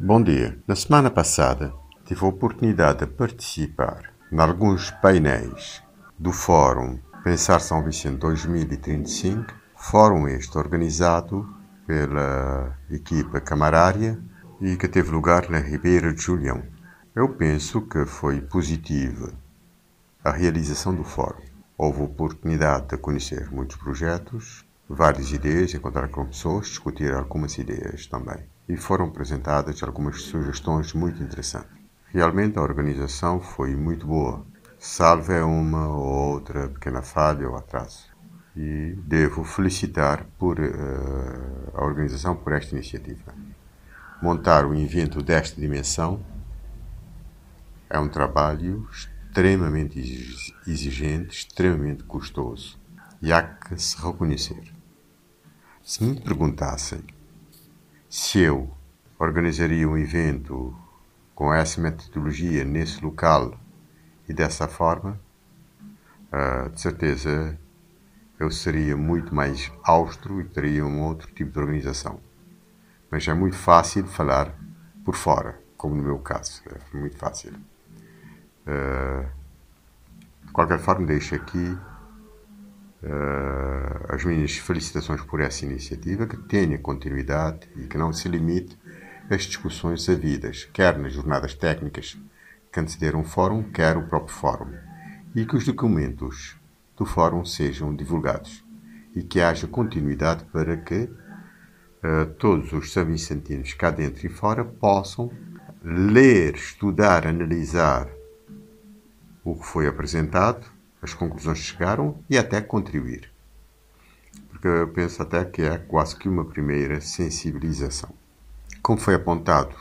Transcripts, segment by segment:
Bom dia. Na semana passada tive a oportunidade de participar em alguns painéis do Fórum Pensar São Vicente 2035, fórum este organizado pela equipa camarária e que teve lugar na Ribeira de Julião. Eu penso que foi positiva a realização do fórum. Houve oportunidade de conhecer muitos projetos, várias ideias, encontrar com pessoas, discutir algumas ideias também. E foram apresentadas algumas sugestões muito interessantes. Realmente a organização foi muito boa, salve uma ou outra pequena falha ou atraso. E devo felicitar por, uh, a organização por esta iniciativa. Montar um evento desta dimensão é um trabalho extremamente exigente, extremamente custoso e há que se reconhecer. Se me perguntassem se eu organizaria um evento com essa metodologia nesse local e dessa forma, uh, de certeza eu seria muito mais austro e teria um outro tipo de organização. Mas é muito fácil falar por fora, como no meu caso. É muito fácil. Uh, de qualquer forma, deixo aqui uh, as minhas felicitações por essa iniciativa, que tenha continuidade e que não se limite às discussões havidas, quer nas jornadas técnicas que antecederam o fórum, quer o próprio fórum, e que os documentos do fórum sejam divulgados e que haja continuidade para que uh, todos os são-vicentinos cá dentro e fora possam ler, estudar, analisar o que foi apresentado as conclusões chegaram e até contribuir. Porque eu penso até que é quase que uma primeira sensibilização. Como foi apontado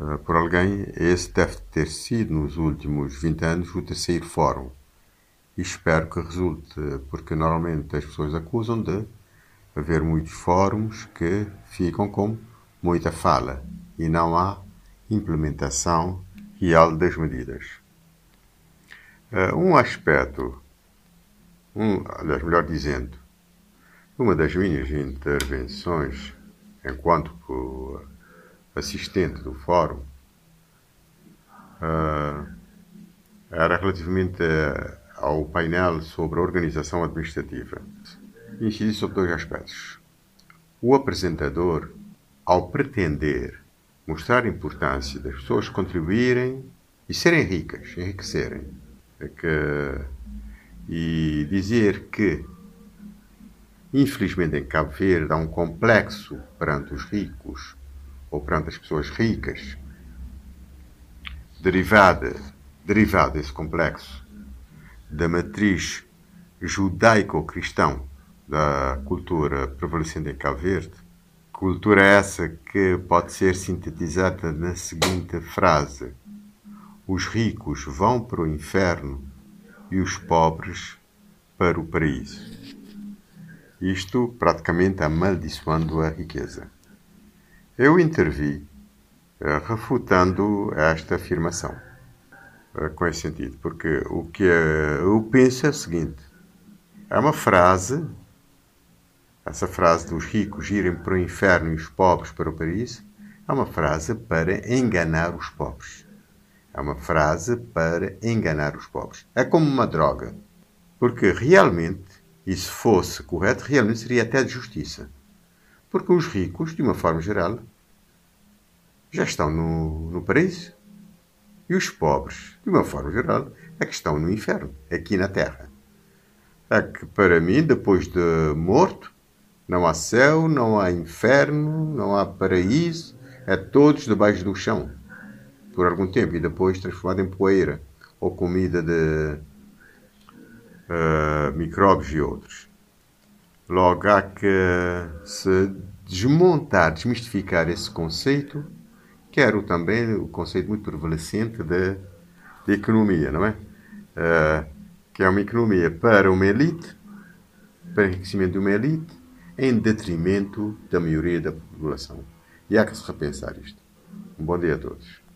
uh, por alguém, esse deve ter sido, nos últimos 20 anos, o terceiro fórum. E espero que resulte, porque normalmente as pessoas acusam de haver muitos fóruns que ficam com muita fala e não há implementação real das medidas. Uh, um aspecto, um, aliás, melhor dizendo, uma das minhas intervenções enquanto assistente do fórum uh, era relativamente ao painel sobre a organização administrativa. Incidi sobre dois aspectos. O apresentador, ao pretender mostrar a importância das pessoas contribuírem e serem ricas, enriquecerem, é que, e dizer que, infelizmente, em Cabo Verde há um complexo perante os ricos ou perante as pessoas ricas, derivada, derivado desse complexo da matriz judaico-cristão da cultura prevalecente em Cabo Verde, cultura essa que pode ser sintetizada na seguinte frase os ricos vão para o inferno e os pobres para o paraíso. Isto praticamente amaldiçoando a riqueza. Eu intervi uh, refutando esta afirmação, uh, com esse sentido, porque o que uh, eu penso é o seguinte: é uma frase, essa frase dos ricos irem para o inferno e os pobres para o paraíso, é uma frase para enganar os pobres. É uma frase para enganar os pobres. É como uma droga. Porque realmente, e se fosse correto, realmente seria até de justiça. Porque os ricos, de uma forma geral, já estão no, no paraíso. E os pobres, de uma forma geral, é que estão no inferno, aqui na terra. É que, para mim, depois de morto, não há céu, não há inferno, não há paraíso, é todos debaixo do chão por algum tempo e depois transformada em poeira ou comida de uh, micróbios e outros. Logo há que se desmontar, desmistificar esse conceito, quero também o conceito muito prevalecente de, de economia, não é? Uh, que é uma economia para uma elite, para enriquecimento de uma elite, em detrimento da maioria da população. E há que se repensar isto. Um bom dia a todos.